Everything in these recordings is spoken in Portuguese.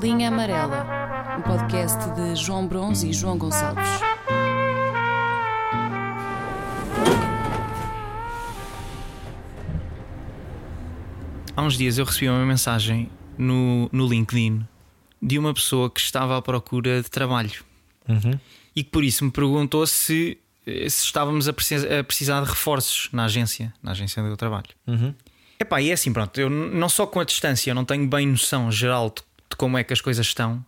Linha Amarela, um podcast de João Bronze e João Gonçalves. Há uns dias eu recebi uma mensagem no, no LinkedIn de uma pessoa que estava à procura de trabalho Uhum. e que por isso me perguntou se, se estávamos a precisar, a precisar de reforços na agência, na agência onde eu trabalho. Uhum. Epá, e é assim, pronto, eu não só com a distância, eu não tenho bem noção geral de, de como é que as coisas estão.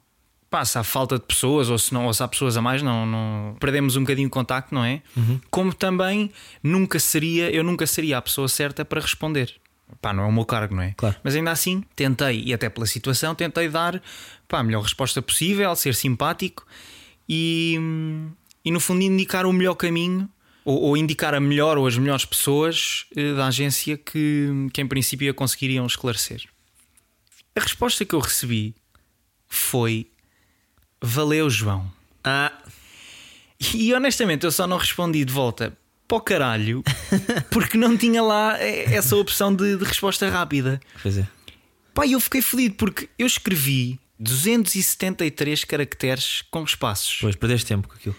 Se há falta de pessoas ou se, não, ou se há pessoas a mais, não, não perdemos um bocadinho de contacto, não é? Como também nunca seria, eu nunca seria a pessoa certa para responder. Pá, não é o meu cargo, não é? Claro. Mas ainda assim, tentei, e até pela situação, tentei dar pá, a melhor resposta possível, ser simpático e, e no fundo indicar o melhor caminho ou, ou indicar a melhor ou as melhores pessoas eh, da agência que, que em princípio a conseguiriam esclarecer. A resposta que eu recebi foi Valeu, João. Ah, E honestamente eu só não respondi de volta para o caralho porque não tinha lá essa opção de, de resposta rápida. pois é. Pá, eu fiquei fodido porque eu escrevi 273 caracteres com espaços. Pois, perdeste tempo com aquilo.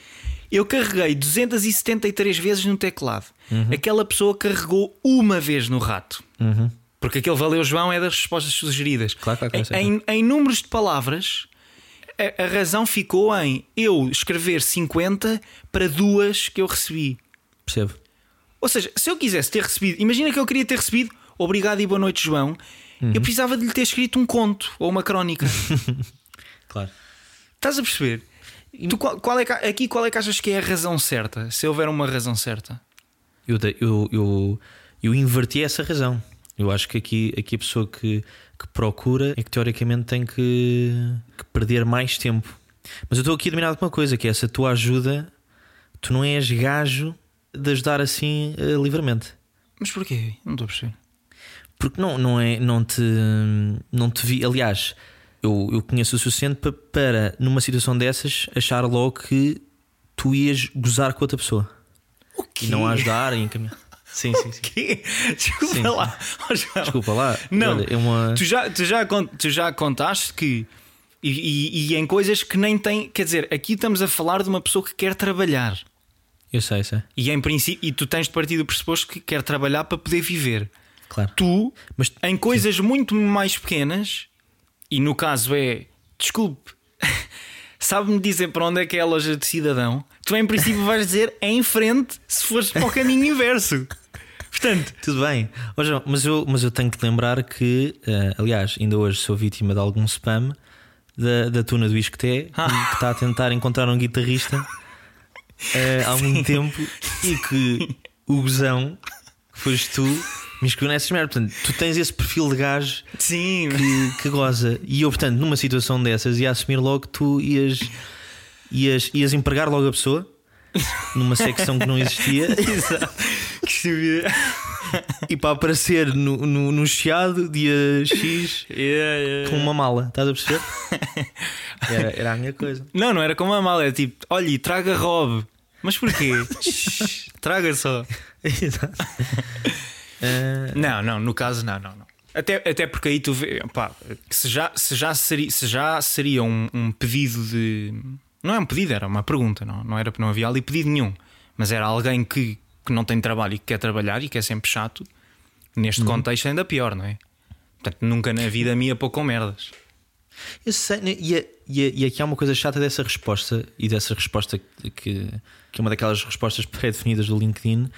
Eu carreguei 273 vezes no teclado. Aquela pessoa carregou uma vez no rato. Uhum. Porque aquele valeu João é das respostas sugeridas. Claro, claro, claro, em, em, números de palavras, a, a razão ficou em eu escrever 50 para duas que eu recebi. Percebo. Ou seja, se eu quisesse ter recebido, imagina que eu queria ter recebido obrigado e boa noite, João. Uhum. Eu precisava de lhe ter escrito um conto ou uma crónica. Claro. Estás a perceber? Tu, qual, qual é que, aqui qual é que achas que é a razão certa? Se houver uma razão certa. Eu, eu, eu, eu inverti essa razão. Eu acho que aqui, aqui a pessoa que, que procura é que teoricamente tem que, que perder mais tempo. Mas eu estou aqui dominado com uma coisa: que é essa tua ajuda, tu não és gajo de ajudar assim eh, livremente. Mas porquê? Não estou a perceber. Porque não, não, é, não, te, não te vi. Aliás, eu, eu conheço o suficiente pa- para, numa situação dessas, achar logo que tu ias gozar com outra pessoa O quê? e não a ajudar e encaminhar. Sim, sim, sim. Desculpa Sim, lá. João. Desculpa lá. Não, Olha, é uma. tu, já, tu, já, tu já contaste que. E, e- e em coisas que nem tem. Quer dizer, aqui estamos a falar de uma pessoa que quer trabalhar. Eu sei, sei. E, em princípio, e tu tens de partir do pressuposto que quer trabalhar para poder viver. Claro. Tu, Mas em coisas muito mais pequenas, e no caso é, desculpe, sabe-me dizer para onde é que é a loja de cidadão? Tu, em princípio, vais dizer em frente se fores para o caminho inverso. Portanto, tudo bem. João, mas, eu, mas eu tenho que lembrar que, eh, aliás, ainda hoje sou vítima de algum spam da, da tuna do Isqueté que está a tentar encontrar um guitarrista eh, há muito tempo e que o gozão que foste tu me escolheu nessas merdas. Portanto, tu tens esse perfil de gajo sim, que, que goza. E eu, portanto, numa situação dessas, ia assumir logo que tu ias, ias, ias empregar logo a pessoa numa secção que não existia que estúpido. e para aparecer no, no, no chiado dia X Yeah, yeah, com uma mala. Estás a perceber? Era, era a minha coisa. Não, não era como a mala, é tipo, olha, e traga Rob. Mas porquê? Traga só. Exato. Eh, Não, não, no caso, não, não, não. Até, até porque aí tu vê, pá, se já, se já seria, se já seria um, um pedido de. Não é um pedido, era uma pergunta, não, não era não havia ali pedido nenhum. Mas era alguém que, que não tem trabalho e que quer trabalhar e que é sempre chato. Neste contexto, ainda pior, não é? Portanto, nunca na vida me ia pôr com merdas. eu sei, né? e, é- e, é- e aqui há uma coisa chata dessa resposta e dessa resposta que, que é uma daquelas respostas pré-definidas do LinkedIn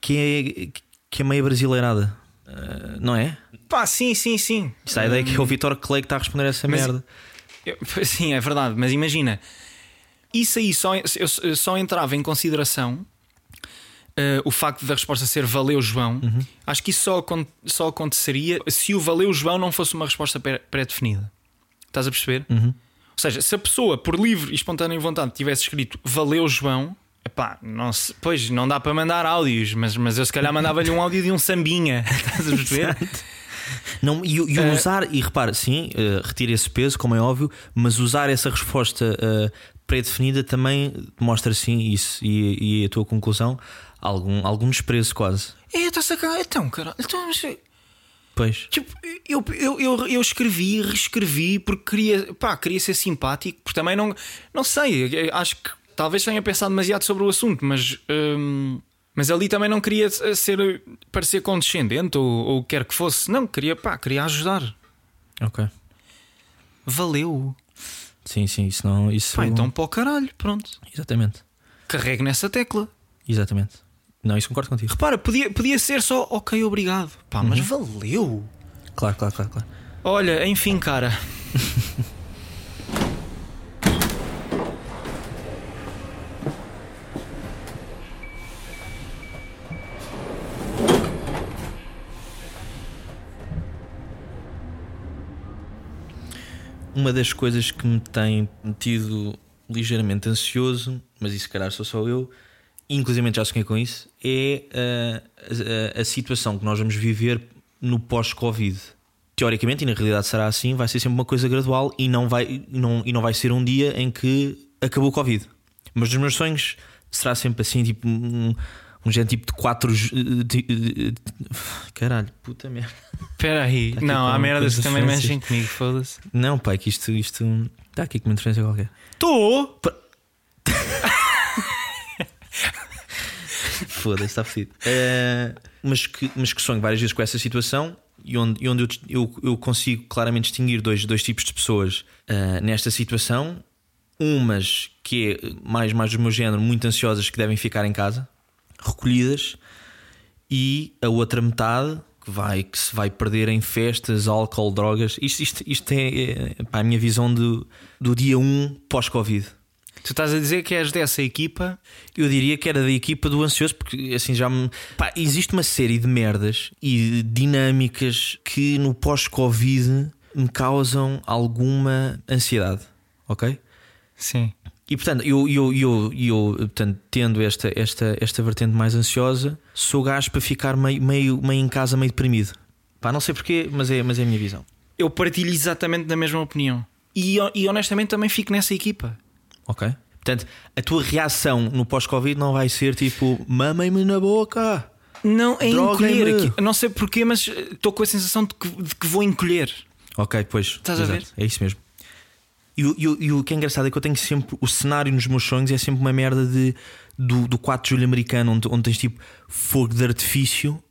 que é, que é meio brasileirada, Eh, não é? Pá, sim, sim, sim. Isso a ideia é que é o Vitor Clay que está a responder a essa Mas- merda. Eu- Sim, é verdade, mas imagina, isso aí só, eu, eu só entrava em consideração eh, o facto da resposta ser valeu João. Acho que isso só, só aconteceria se o valeu João não fosse uma resposta pré- pré-definida. Estás a perceber? Ou seja, se a pessoa, por livre e espontânea vontade, tivesse escrito valeu João. Epá, não se, pois não dá para mandar áudios, mas, mas eu se calhar mandava-lhe um áudio de um sambinha. Estás a perceber? Não, e, e Eh, usar, e repare, sim, eh, retira esse peso, como é óbvio, mas usar essa resposta eh, pré-definida também mostra sim isso e, e a tua conclusão algum, algum desprezo quase. É, está-se a cagar. Então, cara, então, mas- Pois. Tipo, eu, eu, eu, eu escrevi, reescrevi porque queria, pá, queria ser simpático, porque também não, não sei, acho que talvez tenha pensado demasiado sobre o assunto, mas, hum, mas ali também não queria ser parecer condescendente ou, quer que fosse, não, queria, pá, queria ajudar. Ok. Valeu. Sim, sim, isso não. Isso... Pá, então para o caralho, pronto. Exatamente. Carregue nessa tecla. Exatamente. Não, isso concordo contigo. Repara, podia, podia ser só ok, obrigado. Pá, mas valeu. Claro, claro, claro, claro. Olha, enfim, cara. Uma das coisas que me tem metido ligeiramente ansioso, mas isso se calhar sou só eu, inclusive já sonhei com isso, é a, a, a situação que nós vamos viver no pós-Covid. Teoricamente, e na realidade será assim, vai ser sempre uma coisa gradual e não vai, não, e não vai ser um dia em que acabou o Covid. Mas nos meus sonhos será sempre assim, tipo um, um género tipo de quatro. Caralho, puta merda. Espera aí, Tá não, há merdas que também mexem comigo, foda-se. Não, pai, que isto. isto está aqui com uma interferência qualquer. Estou! Foda-se, está fedido. Eh, mas, que, mas que sonho várias vezes com essa situação e onde, e onde eu, eu, eu consigo claramente distinguir dois, dois tipos de pessoas eh, nesta situação. Umas que é mais, mais do meu género, muito ansiosas, que devem ficar em casa, recolhidas, e a outra metade que, vai, que se vai perder em festas, álcool, drogas. Isto, isto, isto é, é a minha visão do, do dia 1 pós-Covid. Tu estás a dizer que és dessa equipa Eu diria que era da equipa do ansioso, porque assim já me. Pá, existe uma série de merdas e dinâmicas que no pós-Covid me causam alguma ansiedade, ok? Sim. E portanto, eu, eu, eu, eu portanto, tendo esta, esta, esta vertente mais ansiosa, sou gajo para ficar meio, meio, meio em casa, meio deprimido. Pá, não sei porquê, mas é, mas é a minha visão. Eu partilho exatamente da mesma opinião. E, e honestamente também fico nessa equipa. Ok? Portanto, a tua reação no pós-Covid não vai ser tipo mamem-me na boca. Não, é encolher aqui. Não sei porquê, mas estou com a sensação de que, de que vou encolher. Ok, pois. Estás a exato, ver? É isso mesmo. E, o- e o- e o que é engraçado é que eu tenho sempre. O cenário nos meus sonhos é sempre uma merda de, do, do 4 de julho americano, onde, onde tens tipo fogo de artifício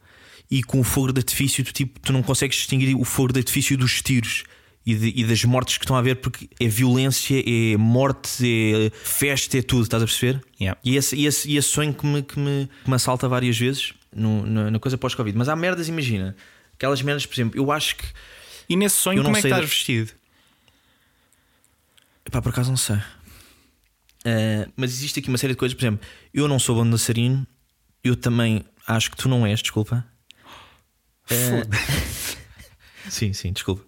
e com o fogo de artifício tu, tipo, tu não consegues distinguir o fogo de artifício dos tiros. E, de- e das mortes que estão a haver, porque é violência, é morte, é festa, é tudo, estás a perceber? Yeah. E esse, e esse, e esse sonho que me, que, me, que me assalta várias vezes no- na, na coisa pós-Covid. Mas há merdas, imagina, aquelas merdas, por exemplo, eu acho que E nesse sonho, como é que estás da- vestido? Pá, por acaso não sei. Eh, mas existe aqui uma série de coisas, por exemplo, eu não sou bom dançarino, eu também acho que tu não és, desculpa. Eh, sim, sim, desculpa.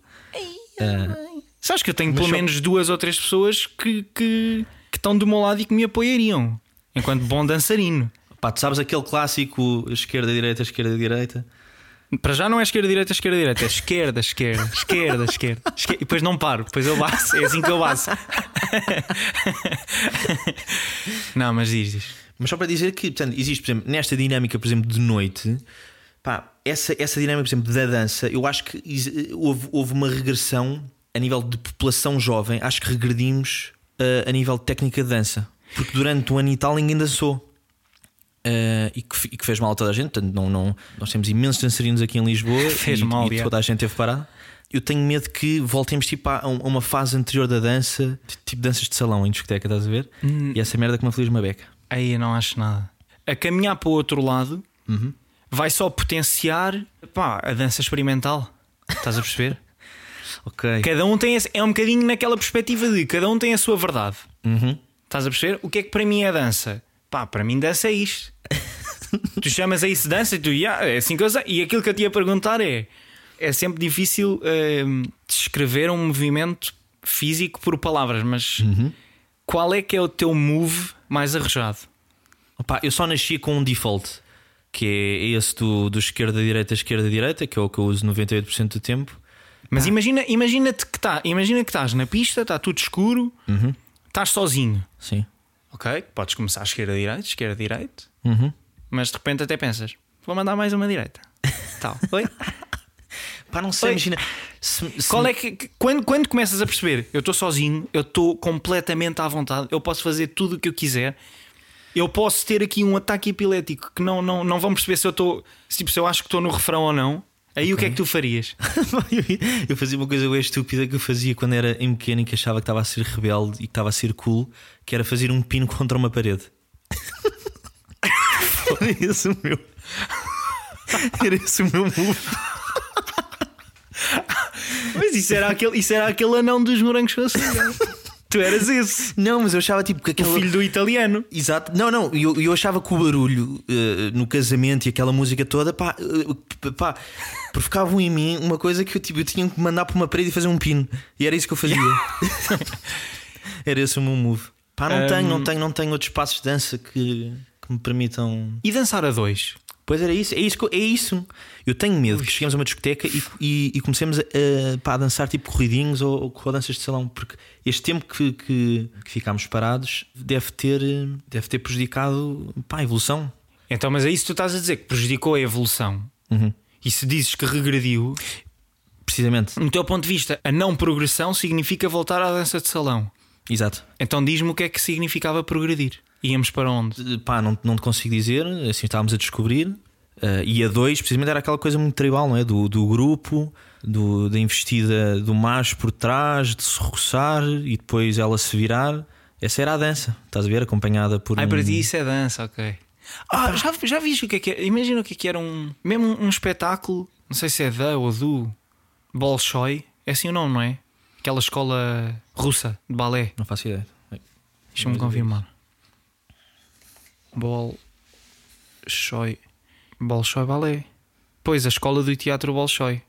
Sabes que eu tenho Mas pelo só- menos duas ou três pessoas que, que, que estão do meu lado e que me apoiariam. Enquanto bom dançarino. Pá, tu sabes aquele clássico esquerda, direita, esquerda, direita? Para já não é esquerda, direita, esquerda, direita. É esquerda, esquerda, esquerda, esquerda. esquerda. E depois não paro, depois eu baço. É assim que eu baço. Não, mas diz, diz. Mas só para dizer que, portanto, existe, por exemplo, nesta dinâmica, por exemplo, de noite, pá, essa, essa dinâmica, por exemplo, da dança, eu acho que houve, houve uma regressão a nível de população jovem, acho que regredimos uh, a nível de técnica de dança, porque durante um ano e tal ninguém dançou. Uh, e, que, e que fez mal a toda a gente, portanto, não, não, nós temos imensos dançarinos aqui em Lisboa Fez e, mal, e toda a gente teve parado. Eu tenho medo que voltemos tipo, a, a uma fase anterior da dança, tipo danças de salão em discoteca, estás a ver? E essa merda que me aflige uma beca. Aí eu não acho nada. A caminhar para o outro lado Uhum. Vai só potenciar pá, a dança experimental. Estás a perceber? Ok. cada um tem esse, é um bocadinho naquela perspectiva de cada um tem a sua verdade. Uhum. Estás a perceber? O que é que para mim é dança? Pá, para mim dança é isto. tu chamas a isso dança e tu, "Ya, é assim que eu sei. E aquilo que eu te ia perguntar é: é sempre difícil hum, descrever um movimento físico por palavras, mas qual é que é o teu move mais arrojado? Opa, eu só nasci com um default, que é esse do, do esquerda-direita, esquerda-direita, que é o que eu uso 98% do tempo. Mas imagina, imagina-te que tá, imagina que estás na pista, está tudo escuro, estás sozinho. Sim. Ok, podes começar esquerda-direita, esquerda-direita, Uhum. mas de repente até pensas: vou mandar mais uma direita. Tal. Oi? Pá, não sei, Oi. imagina. se- se- Qual é que- quando, quando começas a perceber, eu estou sozinho, eu estou completamente à vontade, eu posso fazer tudo o que eu quiser. Eu posso ter aqui um ataque epilético que não, não, não vão perceber se eu estou, se, tipo, se eu acho que estou no refrão ou não. Aí o que é que tu farias? eu fazia uma coisa bem estúpida que eu fazia quando era em pequeno e que achava que estava a ser rebelde e que estava a ser cool, que era fazer um pino contra uma parede. Era esse o meu. Era esse o meu move. Mas isso era aquele, isso era aquele anão dos morangos com açúcar. Tu eras esse, Não, mas eu achava tipo que o aquele. filho do italiano. Exato, não, não, eu, eu achava que o barulho eh, no casamento e aquela música toda, pá, eh, pá, provocava em mim uma coisa que eu, tipo, eu tinha que mandar para uma parede e fazer um pino, e era isso que eu fazia. era esse o meu move. Pá, não Um, tenho, não tenho, não tenho outros passos de dança que, que me permitam. E dançar a dois? Pois era isso, é isso, é isso. Eu tenho medo que cheguemos a uma discoteca e, e, e comecemos a, a, pá, a dançar tipo corridinhos ou, ou de salão, porque este tempo que, que, que ficámos parados deve ter, deve ter prejudicado pá, a evolução. Então, mas é isso que tu estás a dizer, que prejudicou a evolução. Uhum. E se dizes que regrediu, Precisamente, no teu ponto de vista, a não progressão significa voltar à dança de salão. Exato. Então diz-me o que é que significava progredir. Íamos para onde? Pá, não, não te consigo dizer, assim estávamos a descobrir. Eh, e a dois, precisamente, era aquela coisa muito tribal, não é? Do, do grupo, do, da investida do macho por trás, de se roçar e depois ela se virar. Essa era a dança, estás a ver? Acompanhada por. Ai, um... para ti isso é dança, ok. Ah, já, já viste o que é que é? Imagina o que é que era um. Mesmo um, um espetáculo, não sei se é da ou do Bolshoi, é assim o nome, não é? Aquela escola russa de balé. Não faço ideia. Deixa-me confirmar. Bolshoi. Bolshoi Balé. Pois, a escola do teatro Bolshoi.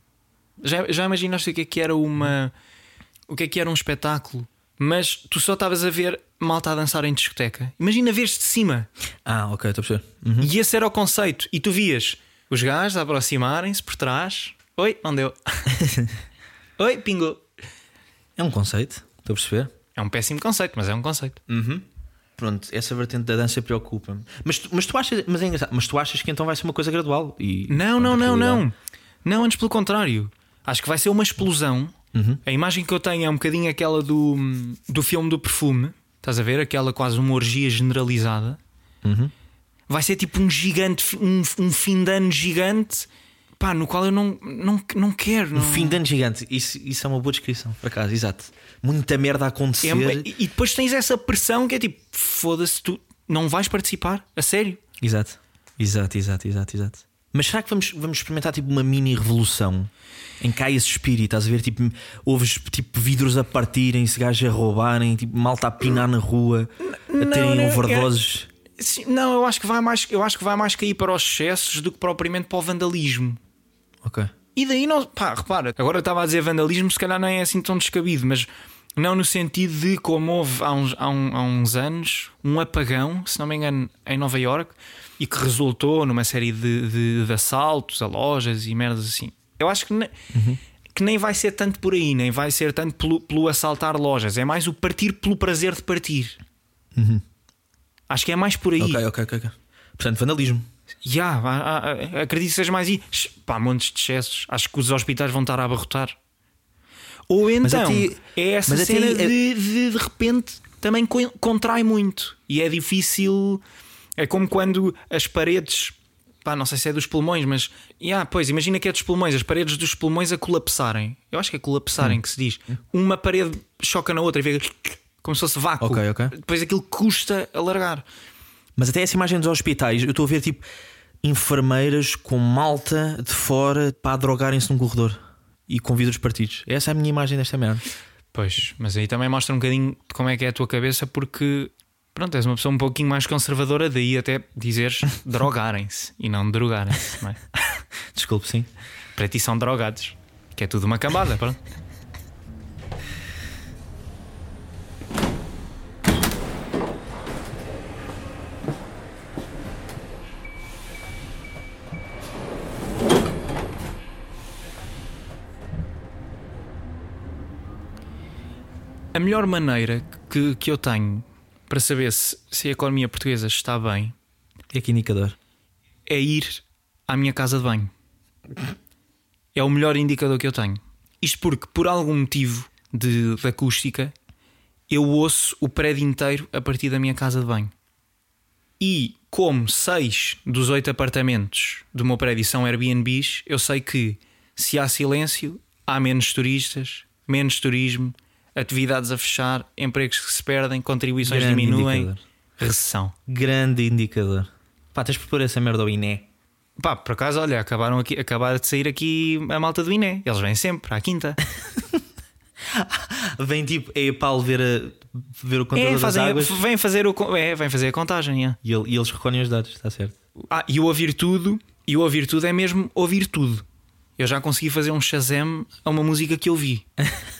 Já, já imaginaste o que é que era uma. O que é que era um espetáculo? Mas tu só estavas a ver malta a dançar em discoteca. Imagina ver-se de cima. Ah, ok, estou a perceber. Uhum. E esse era o conceito. E tu vias os gajos a aproximarem-se por trás. Oi, não deu. Oi, pingou. É um conceito, estou a perceber. É um péssimo conceito, mas é um conceito. Pronto, essa vertente da dança preocupa-me. Mas, tu- mas tu achas, mas é engraçado, mas tu achas que então vai ser uma coisa gradual? E, Não, não, não, não. Não, antes pelo contrário. Acho que vai ser uma explosão. A imagem que eu tenho é um bocadinho aquela do, do filme do perfume. Estás a ver? Aquela quase uma orgia generalizada. Uhum. Vai ser tipo um gigante, um, um fim de ano gigante, pá, no qual eu não, não, não quero. Um não- fim de ano gigante, isso, isso é uma boa descrição, por acaso, exato. Muita merda a acontecer. É- e depois tens essa pressão que é tipo, foda-se, tu não vais participar? A sério? Exato, exato, exato, exato, exato. Mas será que vamos, vamos experimentar tipo uma mini revolução em que há esse espírito? Estás a ver? Tipo, ouves tipo vidros a partirem-se, gajos a roubarem, tipo, malta a pinar na rua, a terem não, overdoses. Não, eu acho que vai mais, eu acho que vai mais cair para os excessos do que propriamente para o vandalismo. Ok. E daí não, pá, repara, agora eu estava a dizer vandalismo, se calhar não é assim tão descabido, mas não no sentido de como houve há uns, há um- há uns anos um apagão, se não me engano, em Nova York e que resultou numa série de, de- de assaltos a lojas e merdas assim. Eu acho que, ne- que nem vai ser tanto por aí, nem vai ser tanto pelo, pelo assaltar lojas, é mais o partir pelo prazer de partir. Acho que é mais por aí. Ok, ok. ok. Portanto, vandalismo. Ya, há- acredito que seja mais aí. Pá, montes de excessos. Acho que os hospitais vão estar a abarrotar. Ou então até- é essa cena aí é- de, de de repente também co- contrai muito e é difícil. É como quando as paredes, pá, não sei se é dos pulmões, mas ya, pois imagina que é dos pulmões, as paredes dos pulmões a colapsarem. Eu acho que é Hum. colapsarem que se diz. Uma parede choca na outra e vê como se fosse vácuo. Ok, ok. Depois aquilo custa alargar. Mas até essa imagem dos hospitais, eu estou a ver tipo enfermeiras com malta de fora para drogarem-se num corredor e com vidros partidos. Essa é a minha imagem desta merda. Pois, mas aí também mostra um bocadinho como é que é a tua cabeça, porque pronto, és uma pessoa um pouquinho mais conservadora, daí até dizeres drogarem-se e não drogarem-se, não é? Desculpe, sim. Para ti são drogados, que é tudo uma cambada, pronto. Melhor maneira que, que eu tenho para saber se, se a economia portuguesa está bem É que indicador. é ir à minha casa de banho. é o melhor indicador que eu tenho. Isto porque, por algum motivo de, de acústica, eu ouço o prédio inteiro a partir da minha casa de banho. E como seis dos oito apartamentos do meu prédio são Airbnbs, eu sei que se há silêncio, há menos turistas, menos turismo, atividades a fechar, empregos que se perdem, contribuições Grande diminuem, indicador. recessão. Grande indicador. Pá, tens de pôr essa merda ao INE. Pá, por acaso, olha, acabaram aqui, acabaram de sair aqui a malta do INE. Eles vêm sempre à quinta. Vem tipo a EPAL ver, a, ver o contador É, das fazem, águas vêm fazer o, é, vêm fazer a contagem. é. e, ele- e eles recolhem os dados, está certo. Ah, e o ouvir tudo, e o ouvir tudo é mesmo ouvir tudo. Eu já consegui fazer um Shazam a uma música que eu vi.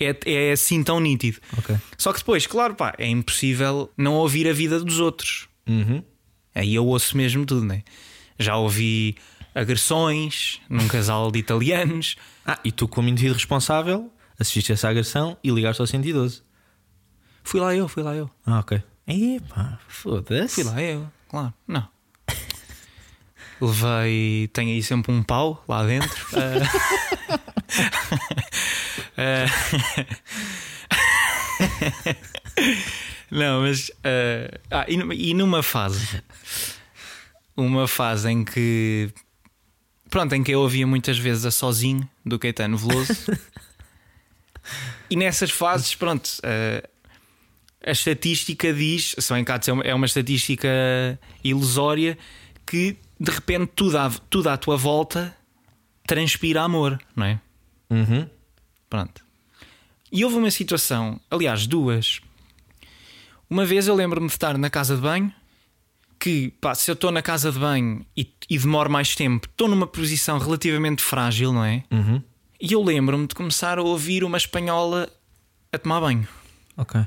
é, é assim tão nítido. Ok. Só que depois, claro, pá, é impossível não ouvir a vida dos outros. Uhum. Aí eu ouço mesmo tudo, né? Já ouvi agressões num casal de italianos. Ah, e tu, como indivíduo responsável, assististe a essa agressão e ligaste ao 112. Fui lá eu, fui lá eu. Ah, ok. Epá, foda-se. Fui lá eu, claro. Não. Levei. Tenho aí sempre um pau lá dentro. Ah. Ah. Não, mas. ah, ah, e, numa- fase. Uma fase em que. Pronto, em que eu ouvia muitas vezes a sozinho do Caetano Veloso. e nessas fases, pronto. ah, a estatística diz, se bem cá de ser uma- é uma estatística ilusória, que de repente tudo à, tudo à tua volta transpira amor, não é? Uhum. Pronto. E houve uma situação, aliás, duas. Uma vez eu lembro-me de estar na casa de banho, que pá, se eu estou na casa de banho e, e demoro mais tempo, estou numa posição relativamente frágil, não é? Uhum. E eu lembro-me de começar a ouvir uma espanhola a tomar banho. Ok.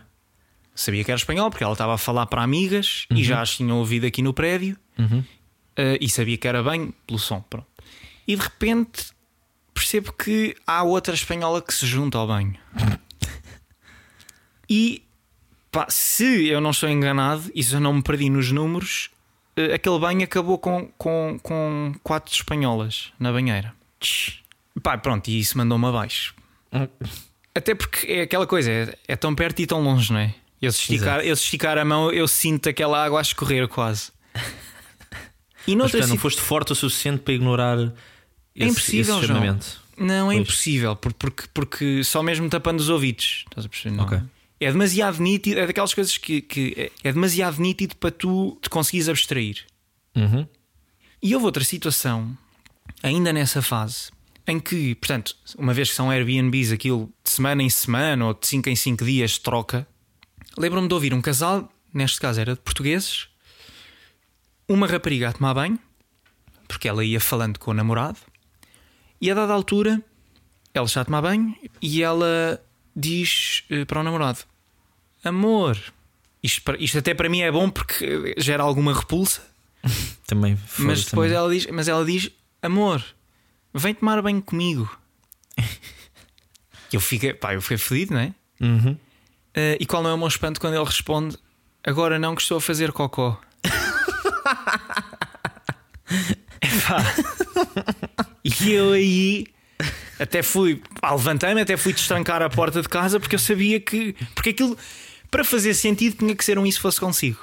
Sabia que era espanhol porque ela estava a falar para amigas e já as tinha ouvido aqui no prédio Uhum. eh, e sabia que era bem pelo som. Pronto. E de repente percebo que há outra espanhola que se junta ao banho. E pá, se eu não estou enganado e se eu não me perdi nos números, eh, aquele banho acabou com, com, com quatro espanholas na banheira. Pá, pronto, e isso mandou-me abaixo. Até porque é aquela coisa, é, é tão perto e tão longe, não é? Eu se, esticar, eu se esticar a mão, eu sinto aquela água a escorrer quase. E Mas noutra portanto, não foste forte o suficiente para ignorar esse, É impossível, esse João. Não, é Pois. impossível, por- porque, porque só mesmo tapando os ouvidos. Estás a perceber? Não. Ok. É demasiado nítido, é daquelas coisas que, que é- é demasiado nítido para tu te conseguires abstrair. Uhum. E houve outra situação, ainda nessa fase, em que, portanto, uma vez que são Airbnbs, aquilo de semana em semana ou de 5 em 5 dias troca, lembro-me de ouvir um casal, neste caso era de portugueses, uma rapariga a tomar banho, porque ela ia falando com o namorado, e a dada altura, ela está a tomar banho e ela diz eh, para o namorado: Amor, isto, isto até para mim é bom porque gera alguma repulsa. Também Mas foda-se depois também. ela diz, mas ela diz: Amor, vem tomar banho comigo. Eu fiquei, pá, eu fiquei fedido, não é? Uhum. Eh, e qual não é o meu espanto quando ele responde: Agora não, que estou a fazer cocó. Epá. E eu aí até fui, pá, levantei-me, até fui destrancar a porta de casa porque eu sabia que. Porque aquilo, para fazer sentido, tinha que ser um isso fosse consigo.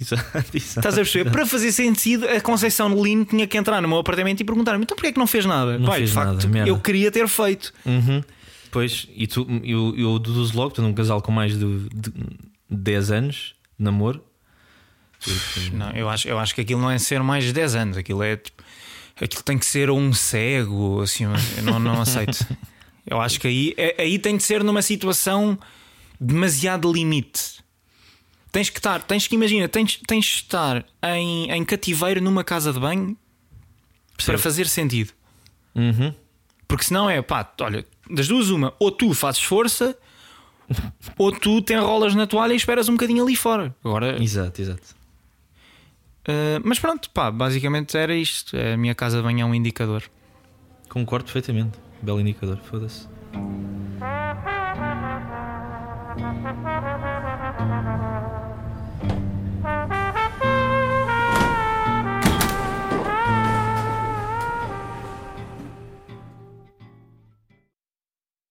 Exato, exato. Estás a perceber? Para fazer sentido, a Conceição Lino tinha que entrar no meu apartamento e perguntar-me: então porquê é que não fez nada? Não Pai, de facto, nada, eu queria ter feito. Uhum. Pois, e tu, eu, eu deduzo logo, portanto, um casal com mais de, de 10 anos de namoro. Não, eu acho, eu acho que aquilo não é ser mais de 10 anos, aquilo é tipo, aquilo tem que ser um cego, assim, eu não, não aceito. Eu acho que aí, é- aí tem de ser numa situação demasiado limite. Tens que estar, tens que imagina, tens, tens de estar em, em cativeiro numa casa de banho para fazer sentido. Uhum. Porque senão é pá, olha, das duas, uma, ou tu fazes força, ou tu te enrolas na toalha e esperas um bocadinho ali fora. Agora, Exato, exato. Uh, mas pronto, pá, basicamente era isto. A minha casa de banho é um indicador. Concordo perfeitamente. Belo indicador, foda-se.